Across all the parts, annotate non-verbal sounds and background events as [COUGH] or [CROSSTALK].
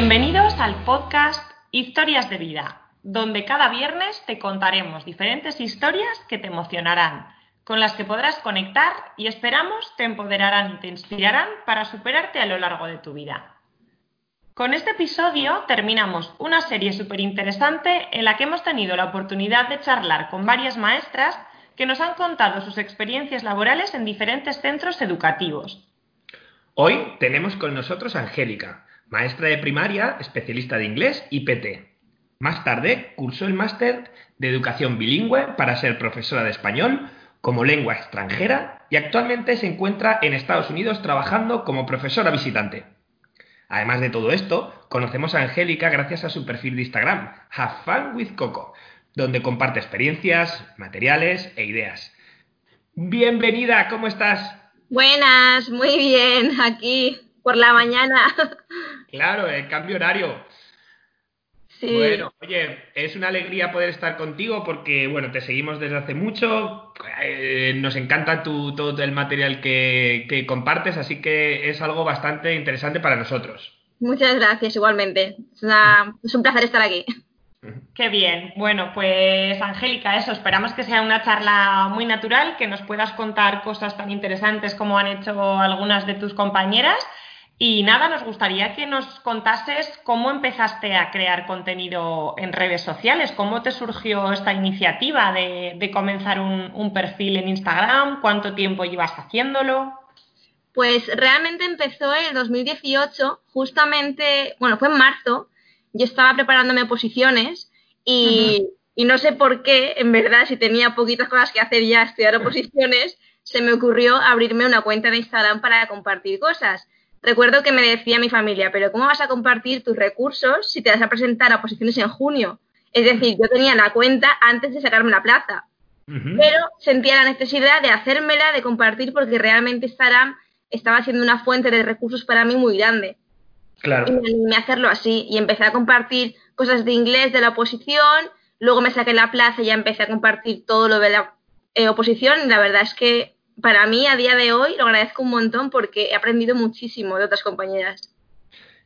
Bienvenidos al podcast Historias de Vida, donde cada viernes te contaremos diferentes historias que te emocionarán, con las que podrás conectar y esperamos te empoderarán y te inspirarán para superarte a lo largo de tu vida. Con este episodio terminamos una serie súper interesante en la que hemos tenido la oportunidad de charlar con varias maestras que nos han contado sus experiencias laborales en diferentes centros educativos. Hoy tenemos con nosotros a Angélica, maestra de primaria, especialista de inglés y PT. Más tarde cursó el máster de educación bilingüe para ser profesora de español como lengua extranjera y actualmente se encuentra en Estados Unidos trabajando como profesora visitante. Además de todo esto, conocemos a Angélica gracias a su perfil de Instagram, Have Fun with Coco, donde comparte experiencias, materiales e ideas. Bienvenida, ¿cómo estás? Buenas, muy bien, aquí por la mañana. Claro, el cambio horario. Sí. Bueno, oye, es una alegría poder estar contigo porque, bueno, te seguimos desde hace mucho, eh, nos encanta tu, todo el material que, que compartes, así que es algo bastante interesante para nosotros. Muchas gracias, igualmente. Es, una, es un placer estar aquí. Qué bien. Bueno, pues Angélica, eso, esperamos que sea una charla muy natural, que nos puedas contar cosas tan interesantes como han hecho algunas de tus compañeras. Y nada, nos gustaría que nos contases cómo empezaste a crear contenido en redes sociales, cómo te surgió esta iniciativa de, comenzar un, un perfil en Instagram, cuánto tiempo llevas haciéndolo. Pues realmente empezó en el 2018, justamente, bueno, fue en marzo, yo estaba preparándome oposiciones y, no sé por qué, en verdad, si tenía poquitas cosas que hacer ya estudiar oposiciones, se me ocurrió abrirme una cuenta de Instagram para compartir cosas. Recuerdo que me decía mi familia, pero ¿cómo vas a compartir tus recursos si te vas a presentar a oposiciones en junio? Es decir, yo tenía la cuenta antes de sacarme la plaza, pero sentía la necesidad de hacérmela, de compartir, porque realmente Instagram estaba siendo una fuente de recursos para mí muy grande. Claro. Y me animé a hacerlo así y empecé a compartir cosas de inglés de la oposición, luego me saqué la plaza y ya empecé a compartir todo lo de la eh, oposición y la verdad es que para mí a día de hoy lo agradezco un montón porque he aprendido muchísimo de otras compañeras.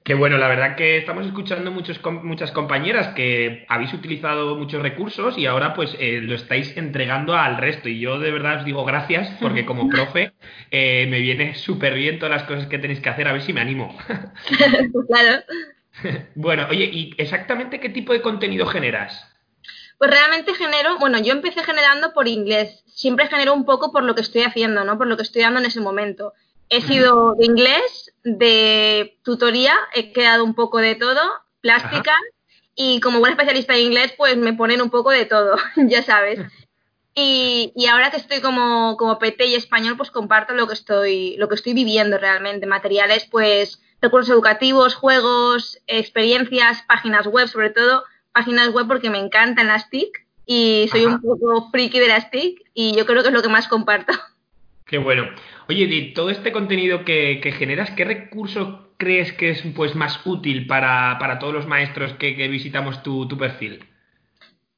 Qué bueno, la verdad que estamos escuchando muchos, muchas compañeras que habéis utilizado muchos recursos y ahora pues eh, lo estáis entregando al resto. Y yo de verdad os digo gracias porque como [LAUGHS] profe eh, me viene súper bien todas las cosas que tenéis que hacer, a ver si me animo. [LAUGHS] claro. [LAUGHS] bueno, oye, ¿y exactamente qué tipo de contenido generas? Pues realmente genero, bueno, yo empecé generando por inglés. Siempre genero un poco por lo que estoy haciendo, ¿no? Por lo que estoy dando en ese momento. He sido de inglés, de tutoría, he quedado un poco de todo, plástica, y como buena especialista de inglés, pues me ponen un poco de todo, [LAUGHS] ya sabes. Y, y, ahora que estoy como, como PT y español, pues comparto lo que estoy, lo que estoy viviendo realmente. Materiales, pues, recursos educativos, juegos, experiencias, páginas web, sobre todo, páginas web porque me encantan las TIC y soy un poco friki de las TIC y yo creo que es lo que más comparto. [LAUGHS] Qué bueno. Oye, de todo este contenido que, generas, ¿qué recurso crees que es pues más útil para, todos los maestros que, visitamos tu, perfil?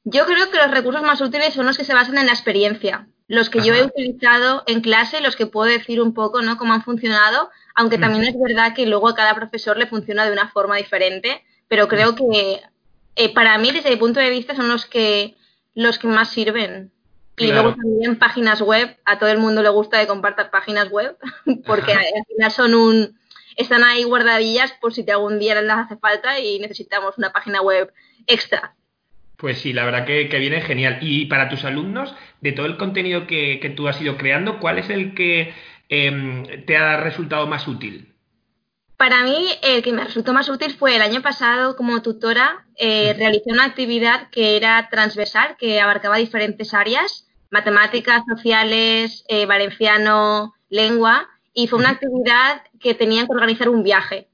Yo creo que los recursos más útiles son los que se basan en la experiencia, los que yo he utilizado en clase, los que puedo decir un poco, ¿no? Cómo han funcionado, aunque también es verdad que luego a cada profesor le funciona de una forma diferente, pero creo que eh, para mí, desde mi punto de vista, son los que los que más sirven. Y luego también páginas web, a todo el mundo le gusta que compartas páginas web, [LAUGHS] porque al final son un están ahí guardadillas por si te algún día les hace falta y necesitamos una página web extra. Pues sí, la verdad que, viene genial. Y para tus alumnos, de todo el contenido que, tú has ido creando, ¿cuál es el que em, te ha resultado más útil? Para mí, el que me resultó más útil fue el año pasado como tutora, eh, realicé una actividad que era transversal, que abarcaba diferentes áreas matemáticas, sociales, eh, valenciano, lengua, y fue una actividad que tenían que organizar un viaje.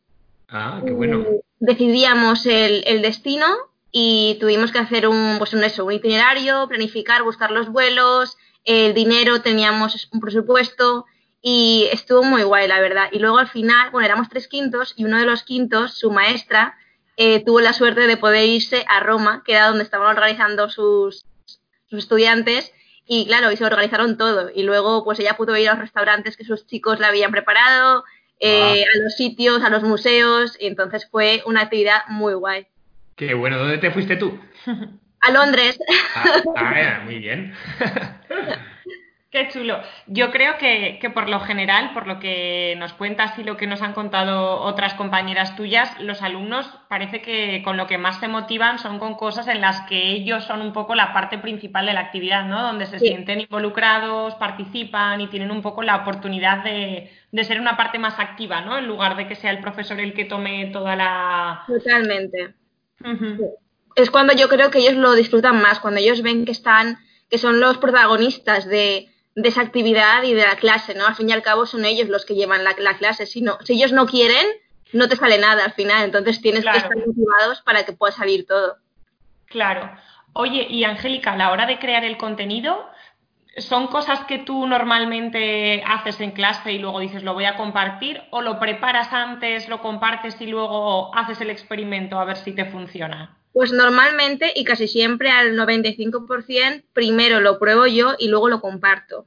Ah, qué bueno. decidíamos el, destino y tuvimos que hacer un, pues un, eso, un itinerario, planificar, buscar los vuelos, el dinero, teníamos un presupuesto y estuvo muy guay, la verdad. Y luego al final, bueno, éramos tres quintos y uno de los quintos, su maestra, eh, tuvo la suerte de poder irse a Roma, que era donde estaban organizando sus, sus estudiantes, y claro, y se organizaron todo. Y luego, pues ella pudo ir a los restaurantes que sus chicos le habían preparado, eh, a los sitios, a los museos, y entonces fue una actividad muy guay. Qué bueno, ¿dónde te fuiste tú? A Londres. Ah, ah muy bien. [LAUGHS] Qué chulo. Yo creo que, por lo general, por lo que nos cuentas y lo que nos han contado otras compañeras tuyas, los alumnos parece que con lo que más se motivan son con cosas en las que ellos son un poco la parte principal de la actividad, ¿no? Donde se sienten involucrados, participan y tienen un poco la oportunidad de, ser una parte más activa, ¿no? En lugar de que sea el profesor el que tome toda la... Totalmente. Es cuando yo creo que ellos lo disfrutan más, cuando ellos ven que están, que son los protagonistas de de esa actividad y de la clase, ¿no? Al fin y al cabo son ellos los que llevan la, clase. Si, no, si ellos no quieren, no te sale nada al final. Entonces tienes que estar motivados para que pueda salir todo. Claro. Oye, y Angélica, a la hora de crear el contenido, ¿son cosas que tú normalmente haces en clase y luego dices lo voy a compartir? ¿O lo preparas antes, lo compartes y luego haces el experimento a ver si te funciona? Pues normalmente y casi siempre al 95% primero lo pruebo yo y luego lo comparto.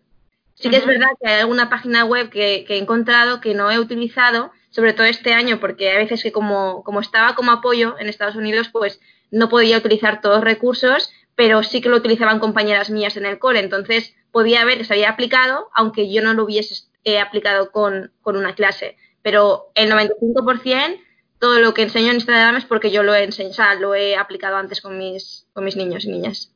Sí que es verdad que hay alguna página web que, he encontrado que no he utilizado, sobre todo este año, porque a veces que como, como estaba como apoyo en Estados Unidos, pues no podía utilizar todos los recursos, pero sí que lo utilizaban compañeras mías en el cole, entonces podía ver que se había aplicado, aunque yo no lo hubiese eh, aplicado con, con una clase. Pero el 95% todo lo que enseño en Instagram es porque yo lo he enseñado, lo he aplicado antes con mis, con mis niños y niñas.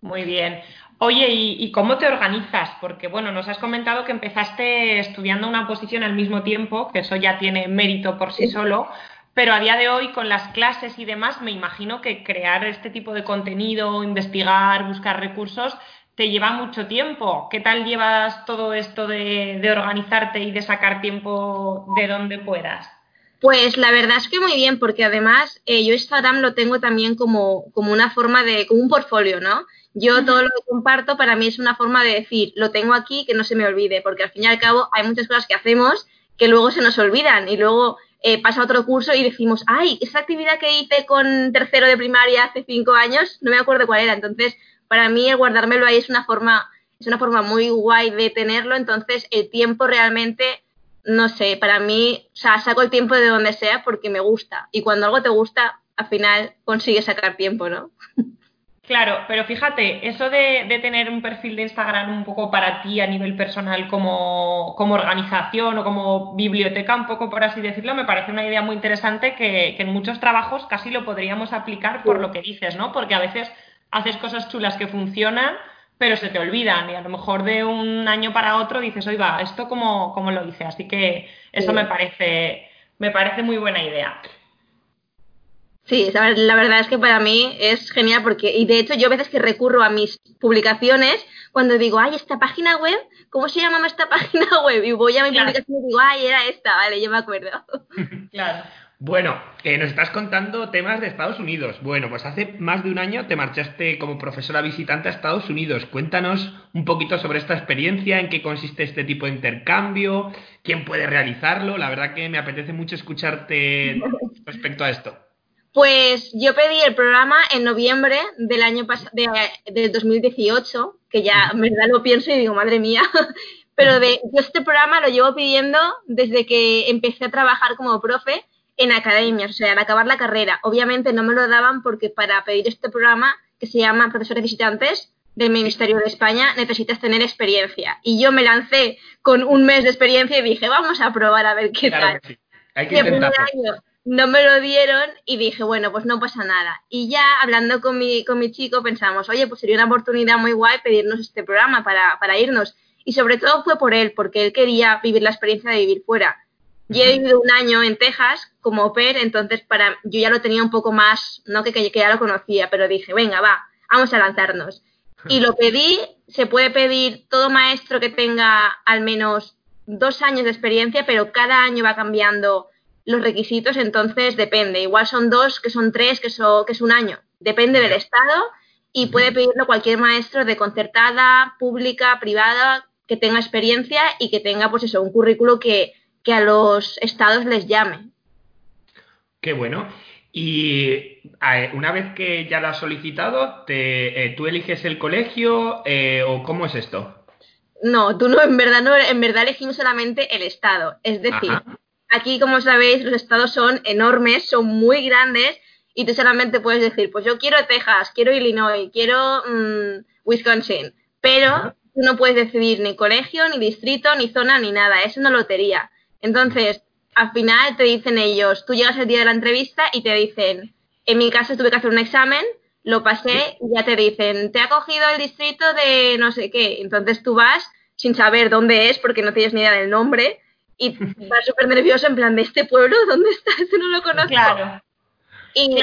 Muy bien. Oye, ¿y, cómo te organizas? Porque, bueno, nos has comentado que empezaste estudiando una posición al mismo tiempo, que eso ya tiene mérito por sí, solo, pero a día de hoy, con las clases y demás, me imagino que crear este tipo de contenido, investigar, buscar recursos, te lleva mucho tiempo. ¿Qué tal llevas todo esto de, de organizarte y de sacar tiempo de donde puedas? Pues la verdad es que muy bien, porque además eh, yo Instagram lo tengo también como, como una forma de, como un portfolio, ¿no? Yo todo lo que comparto para mí es una forma de decir, lo tengo aquí, que no se me olvide, porque al fin y al cabo hay muchas cosas que hacemos que luego se nos olvidan y luego eh, pasa otro curso y decimos, ay, esa actividad que hice con tercero de primaria hace cinco años, no me acuerdo cuál era. Entonces, para mí el guardármelo ahí es una forma, es una forma muy guay de tenerlo, entonces el tiempo realmente no sé, para mí, o sea, saco el tiempo de donde sea porque me gusta. Y cuando algo te gusta, al final consigues sacar tiempo, ¿no? Claro, pero fíjate, eso de, tener un perfil de Instagram un poco para ti a nivel personal como, organización o como biblioteca, un poco por así decirlo, me parece una idea muy interesante que, que en muchos trabajos casi lo podríamos aplicar por lo que dices, ¿no? Porque a veces haces cosas chulas que funcionan, pero se te olvidan y a lo mejor de un año para otro dices, oiga, esto como, como lo hice, así que eso me parece me parece muy buena idea. Sí, la verdad es que para mí es genial porque, y de hecho yo a veces que recurro a mis publicaciones cuando digo, ay, esta página web, ¿cómo se llama esta [LAUGHS] página web? Y voy a mi publicación y digo, ay, era esta, vale, yo me acuerdo. [LAUGHS] claro. Bueno, eh, nos estás contando temas de Estados Unidos. Bueno, pues hace más de un año te marchaste como profesora visitante a Estados Unidos. Cuéntanos un poquito sobre esta experiencia, en qué consiste este tipo de intercambio, quién puede realizarlo. La verdad que me apetece mucho escucharte [LAUGHS] respecto a esto. Pues yo pedí el programa en noviembre del año de, del 2018, que ya en verdad lo pienso y digo, madre mía, [LAUGHS] pero de, yo este programa lo llevo pidiendo desde que empecé a trabajar como profe en academias, o sea, al acabar la carrera. Obviamente no me lo daban porque para pedir este programa, que se llama Profesores Visitantes del Ministerio de España, necesitas tener experiencia. Y yo me lancé con un mes de experiencia y dije, vamos a probar a ver qué tal. Hay que año no me lo dieron y dije, bueno, pues no pasa nada. Y ya hablando con mi, con mi chico pensamos, oye, pues sería una oportunidad muy guay pedirnos este programa para, para irnos. Y sobre todo fue por él, porque él quería vivir la experiencia de vivir fuera. Yo he vivido un año en Texas como au entonces para, yo ya lo tenía un poco más, no que, que ya lo conocía, pero dije, venga, va, vamos a lanzarnos. Y lo pedí, se puede pedir todo maestro que tenga al menos dos años de experiencia, pero cada año va cambiando los requisitos, entonces depende. Igual son dos, que son tres, que, que es un año. Depende del estado y puede pedirlo cualquier maestro de concertada, pública, privada, que tenga experiencia y que tenga, pues eso, un currículo que, que a los estados les llame. Qué bueno. Y una vez que ya lo has solicitado, te, eh, ¿tú eliges el colegio eh, o cómo es esto? No, tú no, en verdad no, en verdad elegimos solamente el estado. Es decir, aquí, como sabéis, los estados son enormes, son muy grandes y tú solamente puedes decir, pues yo quiero Texas, quiero Illinois, quiero mm, Wisconsin, pero tú no puedes decidir ni colegio, ni distrito, ni zona, ni nada, es una lotería. Entonces, al final te dicen ellos, tú llegas el día de la entrevista y te dicen, en mi caso tuve que hacer un examen, lo pasé y ya te dicen, te ha cogido el distrito de no sé qué. Entonces tú vas sin saber dónde es porque no tienes ni idea del nombre y [LAUGHS] vas súper nervioso en plan de este pueblo, ¿dónde está? Este [LAUGHS] no lo conozco. Claro. Y,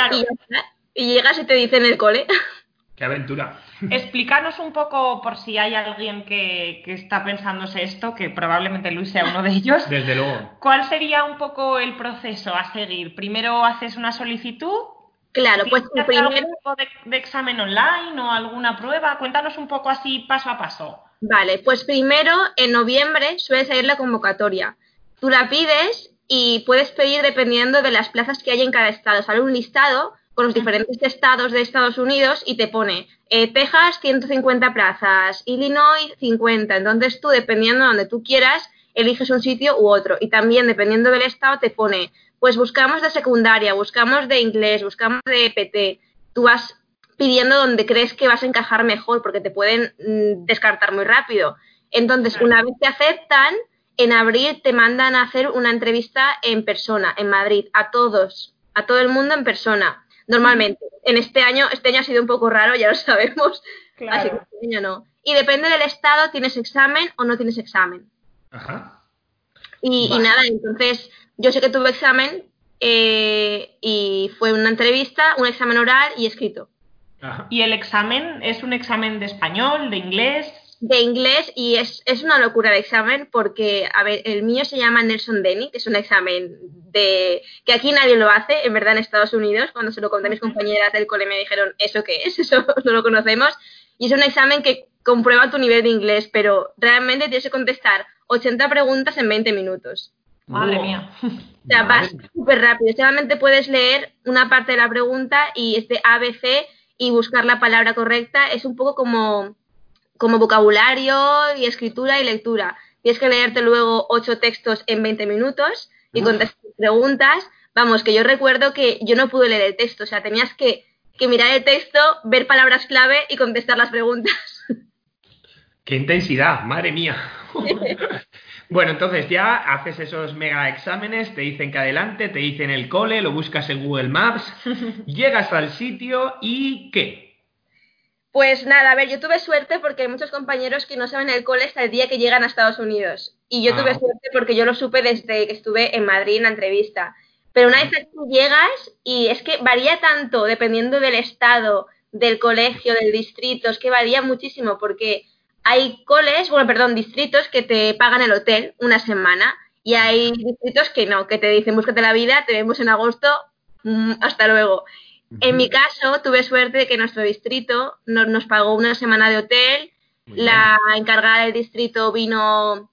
y, llegas y te dicen el cole. [LAUGHS] ¡Qué aventura! Explícanos un poco, por si hay alguien que, que, está pensándose esto, que probablemente Luis sea uno de ellos. [LAUGHS] Desde luego. ¿Cuál sería un poco el proceso a seguir? Primero haces una solicitud. Claro, pues primero. algún tipo de, de, examen online o alguna prueba? Cuéntanos un poco así paso a paso. Vale, pues primero en noviembre suele salir la convocatoria. Tú la pides y puedes pedir dependiendo de las plazas que hay en cada estado. Sale un listado con los diferentes estados de Estados Unidos y te pone eh, Texas 150 plazas, Illinois 50. Entonces tú, dependiendo de donde tú quieras, eliges un sitio u otro. Y también, dependiendo del estado, te pone, pues buscamos de secundaria, buscamos de inglés, buscamos de PT. Tú vas pidiendo donde crees que vas a encajar mejor porque te pueden mm, descartar muy rápido. Entonces, una vez te aceptan, en abril te mandan a hacer una entrevista en persona, en Madrid, a todos, a todo el mundo en persona normalmente. En este año, este año ha sido un poco raro, ya lo sabemos, así que este año no. Y depende del estado, tienes examen o no tienes examen. Ajá. Y, nada, entonces yo sé que tuve examen eh, y fue una entrevista, un examen oral y escrito. Ajá. ¿Y el examen es un examen de español, de inglés? De inglés y es, es, una locura de examen porque, a ver, el mío se llama Nelson Denny, que es un examen de que aquí nadie lo hace, en verdad en Estados Unidos, cuando se lo conté a mis compañeras del cole me dijeron, ¿eso qué es? [LAUGHS] Eso no lo conocemos. Y es un examen que comprueba tu nivel de inglés, pero realmente tienes que contestar 80 preguntas en 20 minutos. Madre mía. O sea, vas súper rápido. Solamente puedes leer una parte de la pregunta y es de ABC y buscar la palabra correcta. Es un poco como como vocabulario y escritura y lectura. Tienes que leerte luego ocho textos en 20 minutos y contestar preguntas. Vamos, que yo recuerdo que yo no pude leer el texto, o sea, tenías que, que mirar el texto, ver palabras clave y contestar las preguntas. ¡Qué intensidad! ¡Madre mía! [LAUGHS] bueno, entonces ya haces esos mega exámenes, te dicen que adelante, te dicen el cole, lo buscas en Google Maps, [LAUGHS] llegas al sitio y ¿qué? Pues nada, a ver, yo tuve suerte porque hay muchos compañeros que no saben el cole hasta el día que llegan a Estados Unidos. Y yo tuve ah. suerte porque yo lo supe desde que estuve en Madrid en la entrevista. Pero una vez que tú llegas, y es que varía tanto dependiendo del estado, del colegio, del distrito, es que varía muchísimo porque hay coles, bueno, perdón, distritos que te pagan el hotel una semana y hay distritos que no, que te dicen búscate la vida, te vemos en agosto, mm, hasta luego. En mi caso, tuve suerte de que nuestro distrito nos, pagó una semana de hotel. La encargada del distrito vino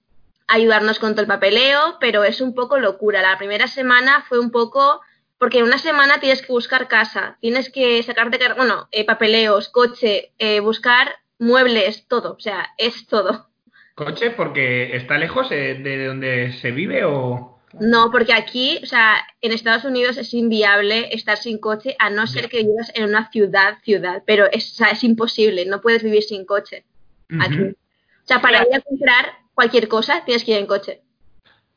a ayudarnos con todo el papeleo, pero es un poco locura. La primera semana fue un poco porque en una semana tienes que buscar casa, tienes que sacarte, bueno, eh, papeleos, coche, eh, buscar muebles, todo, o sea, es todo. ¿Coche porque está lejos eh, de donde se vive o...? No, porque aquí, o sea, en Estados Unidos es inviable estar sin coche a no ser que vivas en una ciudad, ciudad, pero es, es imposible, no puedes vivir sin coche aquí. O sea, para ir a comprar cualquier cosa tienes que ir en coche.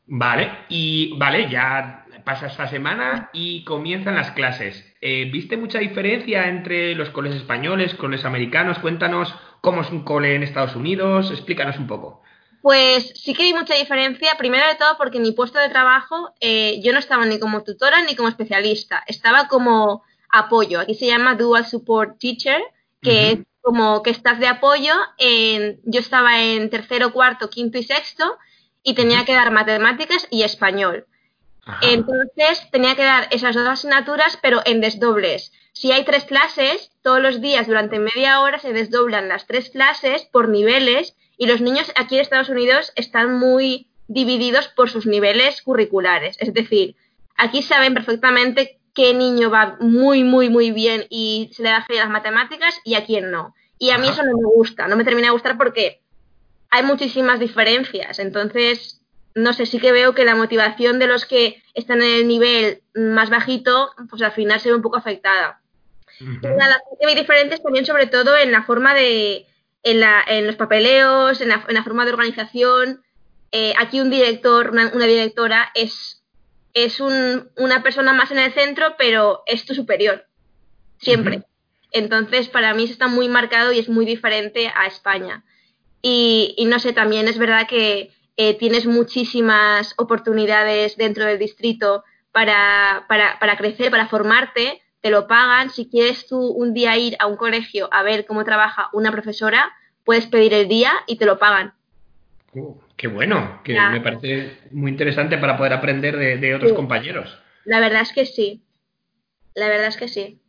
Vale, y vale, ya pasa esta semana y comienzan las clases. Eh, ¿Viste mucha diferencia entre los coles españoles, coles americanos? Cuéntanos cómo es un cole en Estados Unidos, explícanos un poco. Pues sí que hay mucha diferencia, primero de todo porque en mi puesto de trabajo eh, yo no estaba ni como tutora ni como especialista, estaba como apoyo. Aquí se llama Dual Support Teacher, que es como que estás de apoyo. En, yo estaba en tercero, cuarto, quinto y sexto y tenía que dar matemáticas y español. Entonces tenía que dar esas dos asignaturas, pero en desdobles. Si hay tres clases, todos los días durante media hora se desdoblan las tres clases por niveles y los niños aquí en Estados Unidos están muy divididos por sus niveles curriculares. Es decir, aquí saben perfectamente qué niño va muy, muy, muy bien y se le da fe a las matemáticas y a quién no. Y a mí eso no me gusta, no me termina de gustar porque hay muchísimas diferencias. Entonces, no sé, sí que veo que la motivación de los que están en el nivel más bajito, pues al final se ve un poco afectada. Las muy diferentes también, sobre todo en la forma de, en, la, en los papeleos, en la, en la, forma de organización. Eh, aquí un director, una, una directora es, es un, una persona más en el centro, pero es tu superior, siempre. Uh -huh. Entonces, para mí eso está muy marcado y es muy diferente a España. Y, y no sé, también es verdad que eh, tienes muchísimas oportunidades dentro del distrito para, para, para crecer, para formarte, te lo pagan. Si quieres tú un día ir a un colegio a ver cómo trabaja una profesora, puedes pedir el día y te lo pagan. Uh, qué bueno, que ya. me parece muy interesante para poder aprender de, de otros sí. compañeros. La verdad es que sí. La verdad es que sí.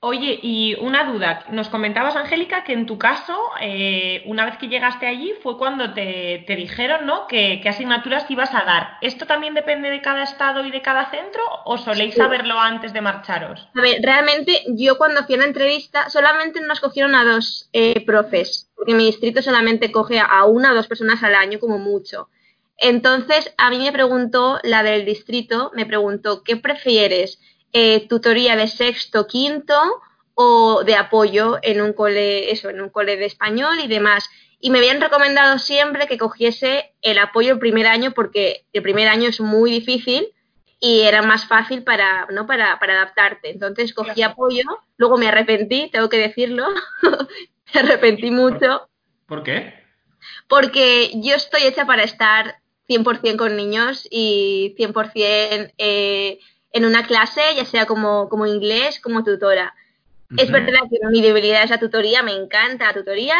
Oye, y una duda. Nos comentabas, Angélica, que en tu caso, eh, una vez que llegaste allí, fue cuando te, te dijeron ¿no? que, que, asignaturas ibas a dar. ¿Esto también depende de cada estado y de cada centro o soléis sí. saberlo antes de marcharos? A ver, realmente yo cuando fui a la entrevista solamente nos cogieron a dos eh, profes, porque mi distrito solamente coge a una o dos personas al año como mucho. Entonces, a mí me preguntó, la del distrito, me preguntó, ¿qué prefieres? Eh, tutoría de sexto, quinto o de apoyo en un cole, eso, en un cole de español y demás. Y me habían recomendado siempre que cogiese el apoyo el primer año porque el primer año es muy difícil y era más fácil para, ¿no? para, para adaptarte. Entonces cogí claro. apoyo, luego me arrepentí, tengo que decirlo, [LAUGHS] me arrepentí mucho. ¿Por qué? Porque yo estoy hecha para estar 100% con niños y 100% eh, en una clase, ya sea como, como inglés, como tutora. Uh -huh. Es verdad que mi debilidad es la tutoría, me encanta la tutoría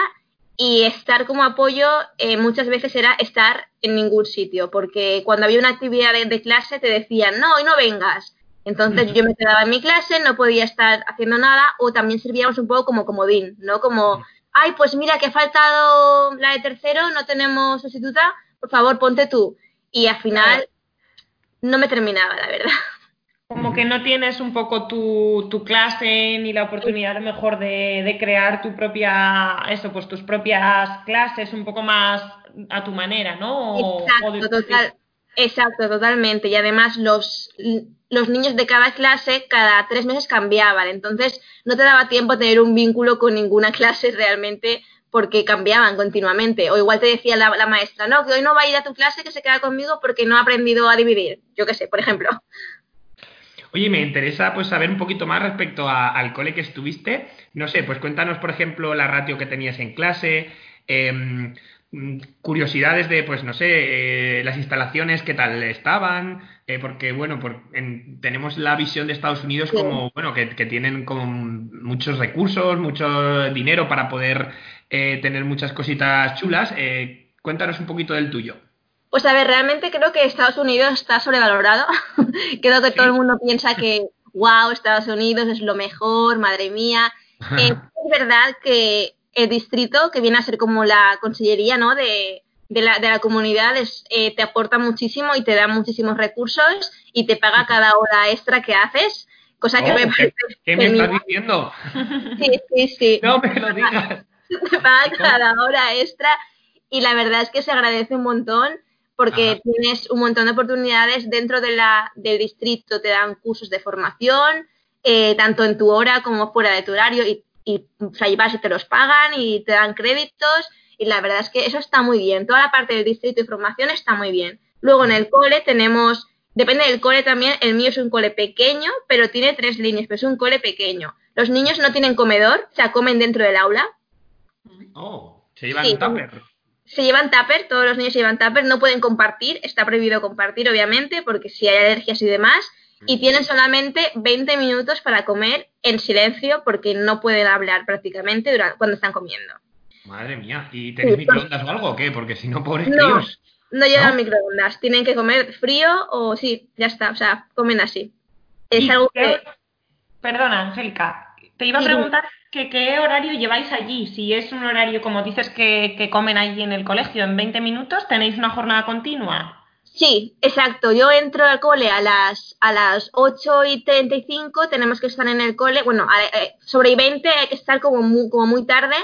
y estar como apoyo eh, muchas veces era estar en ningún sitio, porque cuando había una actividad de, de clase te decían, no, hoy no vengas. Entonces uh -huh. yo me quedaba en mi clase, no podía estar haciendo nada o también servíamos un poco como comodín, ¿no? Como, ay, pues mira que ha faltado la de tercero, no tenemos sustituta, por favor ponte tú. Y al final no me terminaba, la verdad. Como que no tienes un poco tu, tu clase ni la oportunidad a lo mejor de, de, crear tu propia, eso, pues tus propias clases un poco más a tu manera, ¿no? O, exacto, o de... total, exacto, totalmente. Y además los, los niños de cada clase cada tres meses cambiaban, entonces no te daba tiempo a tener un vínculo con ninguna [LAUGHS] clase realmente porque cambiaban continuamente. O igual te decía la, la maestra, no, que hoy no va a ir a tu clase, que se queda conmigo porque no ha aprendido a dividir. Yo qué sé, por ejemplo. Oye, me interesa pues saber un poquito más respecto a, al cole que estuviste. No sé, pues cuéntanos, por ejemplo, la ratio que tenías en clase, eh, curiosidades de, pues no sé, eh, las instalaciones, qué tal estaban, eh, porque bueno, por, en, tenemos la visión de Estados Unidos sí. como, bueno, que, que, tienen como muchos recursos, mucho dinero para poder eh, tener muchas cositas chulas. Cuéntanos un poquito del tuyo. Pues a ver, realmente creo que Estados Unidos está sobrevalorado. [LAUGHS] creo que sí. todo el mundo piensa que, wow, Estados Unidos es lo mejor, madre mía. [LAUGHS] Eh, es verdad que el distrito, que viene a ser como la consellería ¿no? de, de, la, de la comunidad, es, eh, te aporta muchísimo y te da muchísimos recursos y te paga cada hora extra que haces. Cosa que oh, me parece. ¿Qué, ¿qué me estás diciendo? [LAUGHS] Sí, sí, sí. No me lo digas. Te paga cada hora extra y la verdad es que se agradece un montón porque Ajá. tienes un montón de oportunidades dentro de la, del distrito, te dan cursos de formación, eh, tanto en tu hora como fuera de tu horario, y, y o sea, vas y te los pagan y te dan créditos, y la verdad es que eso está muy bien. Toda la parte del distrito y formación está muy bien. Luego en el cole tenemos, depende del cole también, el mío es un cole pequeño, pero tiene tres líneas, pero es un cole pequeño. Los niños no tienen comedor, o sea, comen dentro del aula. Oh, se llevan sí, tupper se llevan tupper, todos los niños se llevan tupper, no pueden compartir, está prohibido compartir, obviamente, porque si hay alergias y demás, y tienen solamente 20 minutos para comer en silencio, porque no pueden hablar prácticamente durante, cuando están comiendo. Madre mía, ¿y tenéis sí, microondas o algo o qué? Porque si no, pobres no. No llevan ¿no? microondas, tienen que comer frío o sí, ya está, o sea, comen así. Es algo que... Perdona, Angélica, te iba a preguntar que qué horario lleváis allí. Si es un horario, como dices, que, que comen allí en el colegio en 20 minutos, ¿tenéis una jornada continua? Sí, exacto. Yo entro al cole a las, a las 8 y 35, tenemos que estar en el cole, bueno, sobre 20 hay que estar como muy, como muy tarde,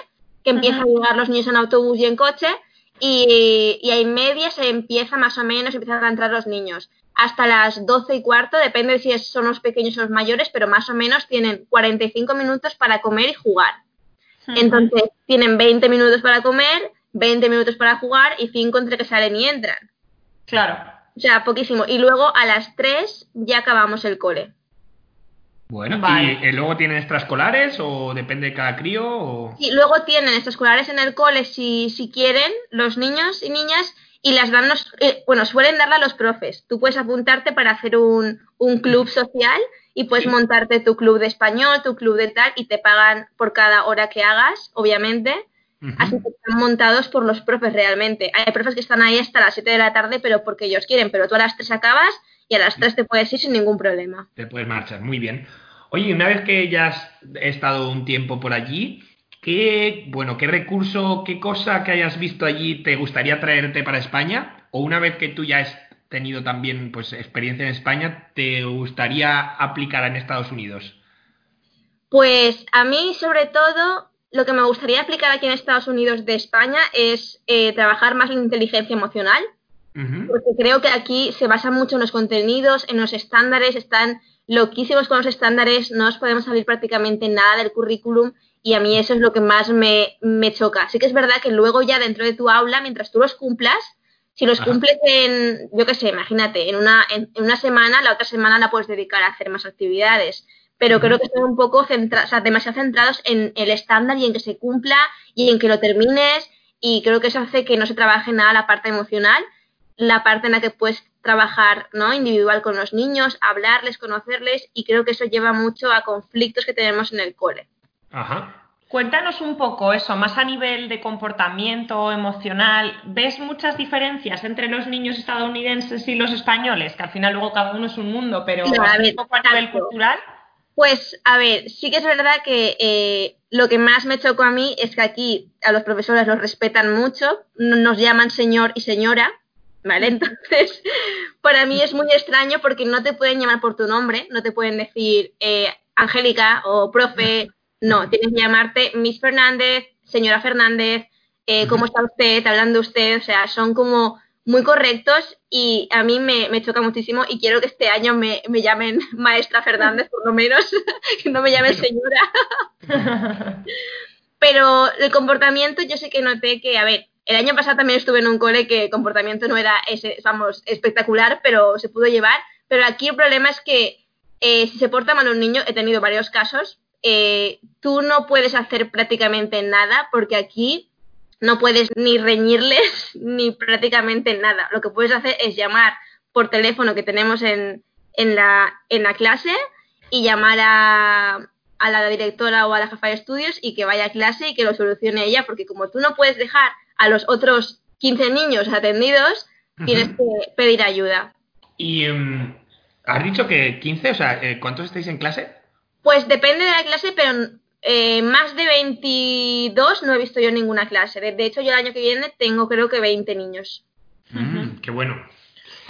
que empiezan uh -huh. a llegar los niños en autobús y en coche, y, y a media se empieza más o menos, empiezan a entrar los niños. Hasta las 12 y cuarto, depende de si son los pequeños o los mayores, pero más o menos tienen 45 minutos para comer y jugar. Entonces, tienen 20 minutos para comer, 20 minutos para jugar y 5 entre que salen y entran. Claro. O sea, poquísimo. Y luego a las 3 ya acabamos el cole. Bueno, Vale. ¿y eh, luego tienen extraescolares o depende de cada crío? O... Y luego tienen extraescolares en el cole si, si quieren, los niños y niñas, y las dan los, eh, bueno, suelen darla a los profes. Tú puedes apuntarte para hacer un, un club social y puedes Sí. montarte tu club de español, tu club de tal, y te pagan por cada hora que hagas, obviamente. Así que están montados por los profes realmente. Hay profes que están ahí hasta las 7 de la tarde, pero porque ellos quieren, pero tú a las 3 acabas y a las 3 te puedes ir sin ningún problema. Te puedes marchar, muy bien. Oye, una vez que ya has estado un tiempo por allí, ¿qué, bueno, qué recurso, qué cosa que hayas visto allí te gustaría traerte para España? O una vez que tú ya has tenido también pues experiencia en España, ¿te gustaría aplicar en Estados Unidos? Pues a mí, sobre todo, lo que me gustaría aplicar aquí en Estados Unidos de España es eh, trabajar más en inteligencia emocional, porque creo que aquí se basa mucho en los contenidos, en los estándares, están loquísimos con los estándares, no nos podemos salir prácticamente nada del currículum y a mí eso es lo que más me, me choca. Sí que es verdad que luego ya dentro de tu aula, mientras tú los cumplas, si los Ajá. cumples en, yo qué sé, imagínate, en una, en, en una semana, la otra semana la puedes dedicar a hacer más actividades. Pero creo que están un poco o sea, demasiado centrados en el estándar y en que se cumpla y en que lo termines. Y creo que eso hace que no se trabaje nada la parte emocional, la parte en la que puedes trabajar ¿no? individual con los niños, hablarles, conocerles, y creo que eso lleva mucho a conflictos que tenemos en el cole. Ajá. Cuéntanos un poco eso, más a nivel de comportamiento emocional. ¿Ves muchas diferencias entre los niños estadounidenses y los españoles? Que al final luego cada uno es un mundo, pero a ver, un poco a nivel tanto. cultural. Pues, a ver, sí que es verdad que eh, lo que más me chocó a mí es que aquí a los profesores los respetan mucho, no- nos llaman señor y señora, ¿vale? Entonces, [LAUGHS] para mí es muy extraño porque no te pueden llamar por tu nombre, no te pueden decir eh, Angélica o profe, no, tienes que llamarte Miss Fernández, señora Fernández, eh, ¿cómo está usted? Hablando usted, o sea, son como muy correctos y a mí me, me choca muchísimo y quiero que este año me, me llamen [LAUGHS] maestra Fernández por lo menos, [LAUGHS] que no me llamen señora. [LAUGHS] Pero el comportamiento yo sé que noté que, a ver, el año pasado también estuve en un cole que el comportamiento no era ese, vamos, espectacular, pero se pudo llevar. Pero aquí el problema es que eh, si se porta mal un niño, he tenido varios casos, eh, tú no puedes hacer prácticamente nada porque aquí no puedes ni reñirles [LAUGHS] ni prácticamente nada. Lo que puedes hacer es llamar por teléfono que tenemos en, en, la, en la clase y llamar a, a la directora o a la jefa de estudios y que vaya a clase y que lo solucione ella, porque como tú no puedes dejar a los otros 15 niños atendidos, tienes que pedir ayuda. Y mm, has dicho que 15, o sea, eh, ¿cuántos estáis en clase? Pues depende de la clase, pero eh, más de 22 no he visto yo en ninguna clase. De, de hecho, yo el año que viene tengo creo que 20 niños. Mm, qué bueno.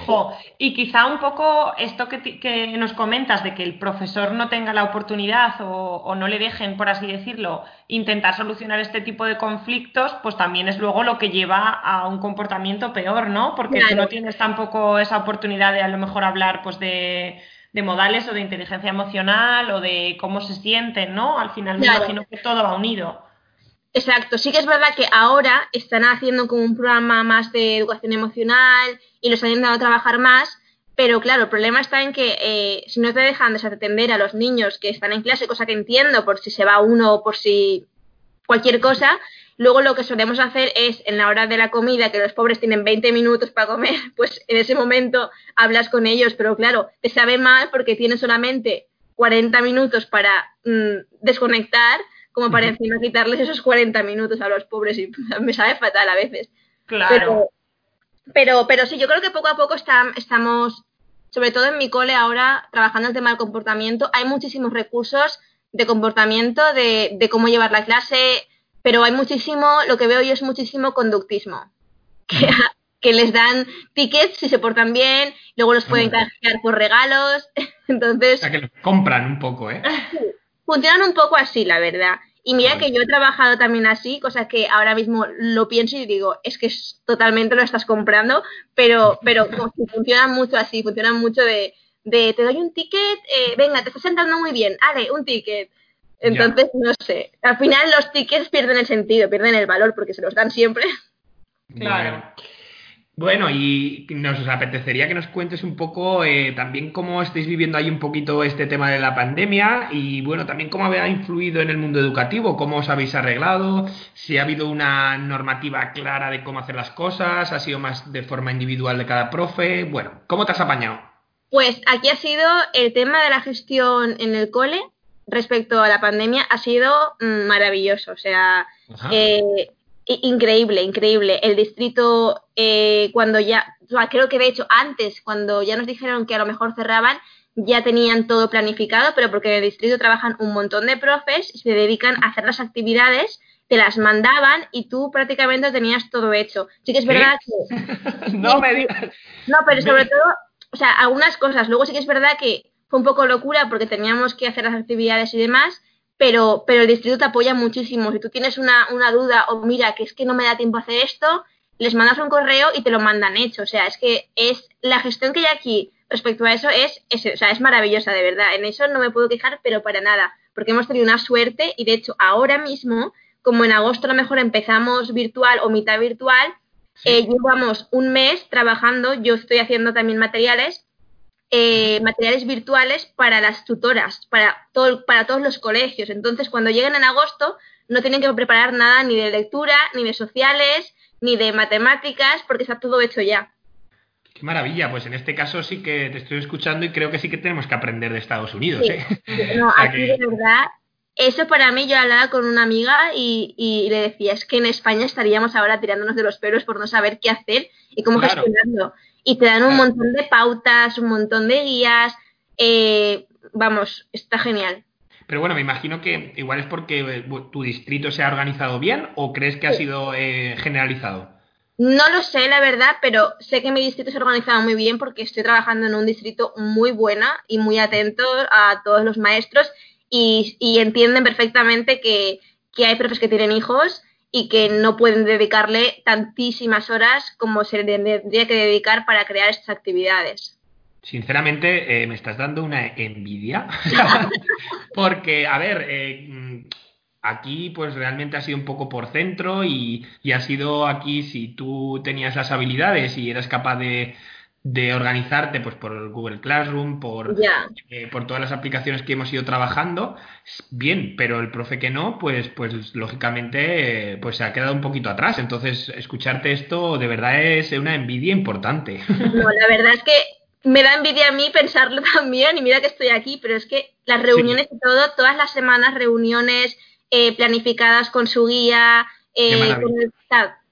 Jo, y quizá un poco esto que, nos comentas de que el profesor no tenga la oportunidad o, o no le dejen, por así decirlo, intentar solucionar este tipo de conflictos, pues también es luego lo que lleva a un comportamiento peor, ¿no? Porque tú no tienes tampoco esa oportunidad de a lo mejor hablar pues de, de modales o de inteligencia emocional o de cómo se sienten, ¿no? Al final me Claro. imagino que todo va unido. Exacto, sí que es verdad que ahora están haciendo como un programa más de educación emocional y los han intentado trabajar más, pero claro, el problema está en que eh, si no te dejan desatender a los niños que están en clase, cosa que entiendo por si se va uno o por si cualquier cosa, luego lo que solemos hacer es en la hora de la comida, que los pobres tienen 20 minutos para comer, [LAUGHS] pues en ese momento hablas con ellos, pero claro, te sabe mal porque tienen solamente 40 minutos para mm, desconectar como para encima quitarles esos 40 minutos a los pobres y [LAUGHS] me sabe fatal a veces. Claro. Pero, pero, pero sí, yo creo que poco a poco está- estamos, sobre todo en mi cole ahora, trabajando el tema del comportamiento. Hay muchísimos recursos de comportamiento, de, de cómo llevar la clase, pero hay muchísimo, lo que veo yo es muchísimo conductismo. [LAUGHS] Que, que les dan tickets si se portan bien, luego los pueden canjear por regalos. [LAUGHS] O Entonces, sea, que lo compran un poco, ¿eh? funcionan un poco así, la verdad. Y mira que yo he trabajado también así, cosa que ahora mismo lo pienso y digo, es que totalmente lo estás comprando, pero, pero [LAUGHS] como funciona mucho así, funciona mucho de, de te doy un ticket, eh, venga, te estás sentando muy bien, ale, un ticket. Entonces, no sé, al final los tickets pierden el sentido, pierden el valor porque se los dan siempre. Claro. Bueno, y nos apetecería que nos cuentes un poco eh, también cómo estáis viviendo ahí un poquito este tema de la pandemia y bueno, también cómo ha influido en el mundo educativo, cómo os habéis arreglado, si ha habido una normativa clara de cómo hacer las cosas, ha sido más de forma individual de cada profe, bueno, ¿cómo te has apañado? Pues aquí ha sido el tema de la gestión en el cole respecto a la pandemia ha sido mm, maravilloso, o sea, eh, increíble, increíble. El distrito, eh, cuando ya, creo que de hecho antes, cuando ya nos dijeron que a lo mejor cerraban, ya tenían todo planificado, pero porque en el distrito trabajan un montón de profes, se dedican a hacer las actividades, te las mandaban y tú prácticamente tenías todo hecho. Sí que es verdad [LAUGHS] que... no me [LAUGHS] digas. No, pero sobre todo, o sea, algunas cosas. Luego sí que es verdad que fue un poco locura porque teníamos que hacer las actividades y demás, pero, pero el distrito te apoya muchísimo. Si tú tienes una, una duda o mira que es que no me da tiempo a hacer esto, les mandas un correo y te lo mandan hecho. O sea, es que es la gestión que hay aquí respecto a eso es, es, o sea, es maravillosa, de verdad. En eso no me puedo quejar, pero para nada, porque hemos tenido una suerte y de hecho ahora mismo, como en agosto a lo mejor empezamos virtual o mitad virtual, eh, llevamos un mes trabajando, yo estoy haciendo también materiales eh, materiales virtuales para las tutoras, para, todo, para todos los colegios. Entonces, cuando lleguen en agosto, no tienen que preparar nada ni de lectura, ni de sociales, ni de matemáticas, porque está todo hecho ya. Qué maravilla, pues en este caso sí que te estoy escuchando y creo que sí que tenemos que aprender de Estados Unidos. ¿eh? [LAUGHS] No, aquí de verdad, eso para mí yo hablaba con una amiga y, y, le decía, es que en España estaríamos ahora tirándonos de los pelos por no saber qué hacer y cómo gestionarlo y te dan un montón de pautas, un montón de guías. Eh, vamos, está genial. Pero bueno, me imagino que igual es porque eh, tu distrito se ha organizado bien o crees que ha sido eh, generalizado. No lo sé, la verdad, pero sé que mi distrito se ha organizado muy bien porque estoy trabajando en un distrito muy buena y muy atento a todos los maestros y, y entienden perfectamente que, que hay profes que tienen hijos y que no pueden dedicarle tantísimas horas como se tendría que dedicar para crear estas actividades. Sinceramente, eh, me estás dando una envidia, [LAUGHS] porque, a ver, eh, aquí pues realmente ha sido un poco por centro y, y ha sido aquí si tú tenías las habilidades y eras capaz de, de organizarte pues por Google Classroom, por, eh, por todas las aplicaciones que hemos ido trabajando, bien, pero el profe que no, pues, pues lógicamente pues se ha quedado un poquito atrás. Entonces, escucharte esto de verdad es una envidia importante. No, la [LAUGHS] verdad es que me da envidia a mí pensarlo [LAUGHS] también, y mira que estoy aquí, pero es que las reuniones y todo, todas las semanas, reuniones eh, planificadas con su guía, eh,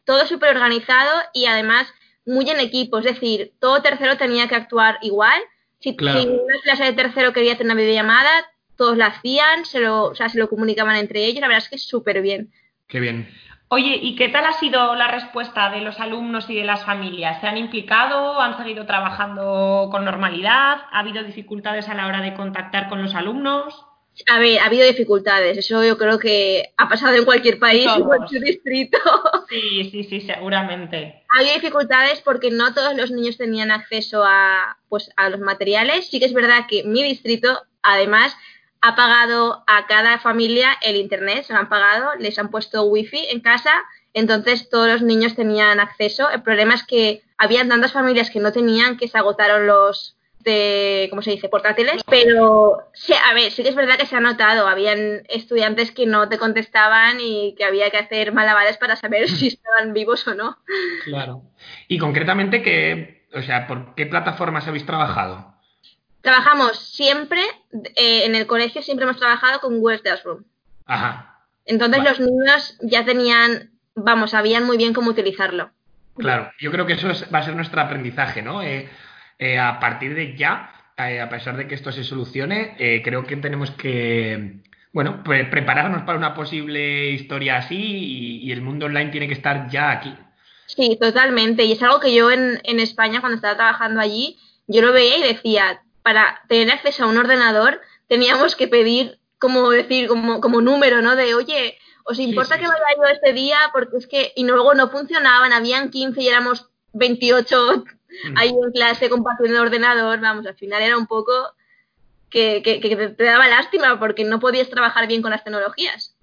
todo súper organizado y además muy en equipo, es decir, todo tercero tenía que actuar igual. Si, una clase de tercero quería hacer una videollamada, todos la hacían, se lo, o sea, se lo comunicaban entre ellos, la verdad es que es súper bien. Qué bien. Oye, ¿y qué tal ha sido la respuesta de los alumnos y de las familias? ¿Se han implicado? ¿Han seguido trabajando con normalidad? ¿Ha habido dificultades a la hora de contactar con los alumnos? A ver, ha habido dificultades, eso yo creo que ha pasado en cualquier país, en cualquier distrito. Sí, sí, sí, seguramente. Ha habido dificultades porque no todos los niños tenían acceso a, pues, a los materiales. Sí que es verdad que mi distrito, además, ha pagado a cada familia el internet, se lo han pagado, les han puesto wifi en casa, entonces todos los niños tenían acceso. El problema es que habían tantas familias que no tenían que se agotaron los, de, ¿cómo se dice?, portátiles, pero sí, a ver, sí que es verdad que se ha notado, habían estudiantes que no te contestaban y que había que hacer malabares para saber si estaban vivos o no. Claro. Y concretamente, ¿qué, o sea, ¿por qué plataformas habéis trabajado? Trabajamos siempre, eh, en el colegio siempre hemos trabajado con Google Classroom. Ajá. Entonces los niños ya tenían, vamos, sabían muy bien cómo utilizarlo. Claro, yo creo que eso va a ser nuestro aprendizaje, ¿no? Eh, eh, a partir de ya, eh, a pesar de que esto se solucione, eh, creo que tenemos que, bueno, pues prepararnos para una posible historia así y, el mundo online tiene que estar ya aquí. Sí, totalmente. Y es algo que yo en, en España, cuando estaba trabajando allí, yo lo veía y decía, para tener acceso a un ordenador teníamos que pedir como decir, como, como número, ¿no? De, oye, ¿os importa que vaya yo este día? Porque es que, y luego no funcionaban, habían 15 y éramos 28 mm. Ahí en clase compartiendo el ordenador, vamos, al final era un poco que, que, que te daba lástima porque no podías trabajar bien con las tecnologías.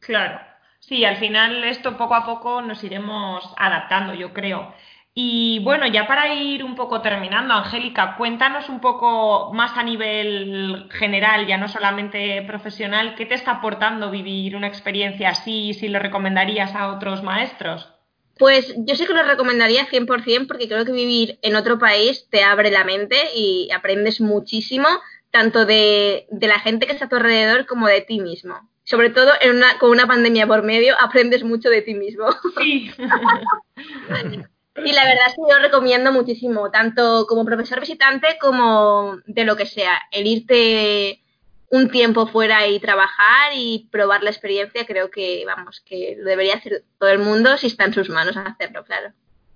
Claro. Sí, al final esto poco a poco nos iremos adaptando, yo creo. Y bueno, ya para ir un poco terminando, Angélica, cuéntanos un poco más a nivel general, ya no solamente profesional, ¿qué te está aportando vivir una experiencia así y si lo recomendarías a otros maestros? Pues yo sí que lo recomendaría 100% porque creo que vivir en otro país te abre la mente y aprendes muchísimo, tanto de, de la gente que está a tu alrededor como de ti mismo sobre todo en una, con una pandemia por medio, aprendes mucho de ti mismo. Sí. [LAUGHS] y la verdad es que yo recomiendo muchísimo, tanto como profesor visitante como de lo que sea, el irte un tiempo fuera y trabajar y probar la experiencia, creo que, vamos, que lo debería hacer todo el mundo si está en sus manos hacerlo, claro.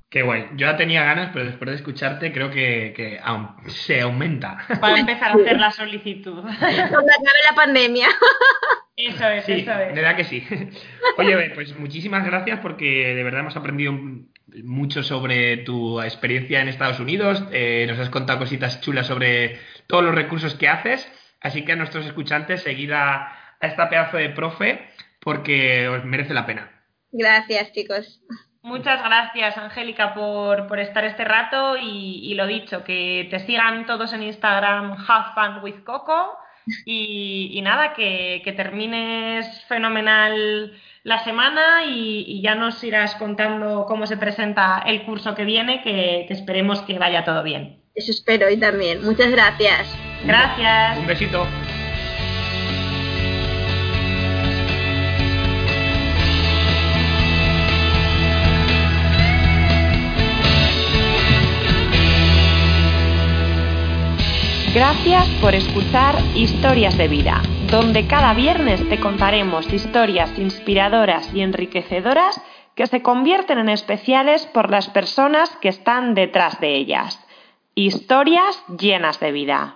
Qué guay. Yo ya tenía ganas, pero después de escucharte creo que, se aumenta. [LAUGHS] Para empezar a hacer la solicitud. [LAUGHS] Cuando acabe la pandemia. Eso es, eso es. De verdad que sí. [LAUGHS] Oye, pues muchísimas gracias porque de verdad hemos aprendido mucho sobre tu experiencia en Estados Unidos. Eh, nos has contado cositas chulas sobre todos los recursos que haces. Así que a nuestros escuchantes, seguid a, esta pedazo de profe porque os merece la pena. Gracias, chicos. Muchas gracias, Angélica, por, estar este rato y, lo dicho, que te sigan todos en Instagram, Have Fun with Coco. Y, nada, que, termines fenomenal la semana y, ya nos irás contando cómo se presenta el curso que viene, que esperemos que vaya todo bien. Eso espero y también. Muchas gracias. Gracias. Un besito. Gracias por escuchar Historias de Vida, donde cada viernes te contaremos historias inspiradoras y enriquecedoras que se convierten en especiales por las personas que están detrás de ellas. Historias llenas de vida.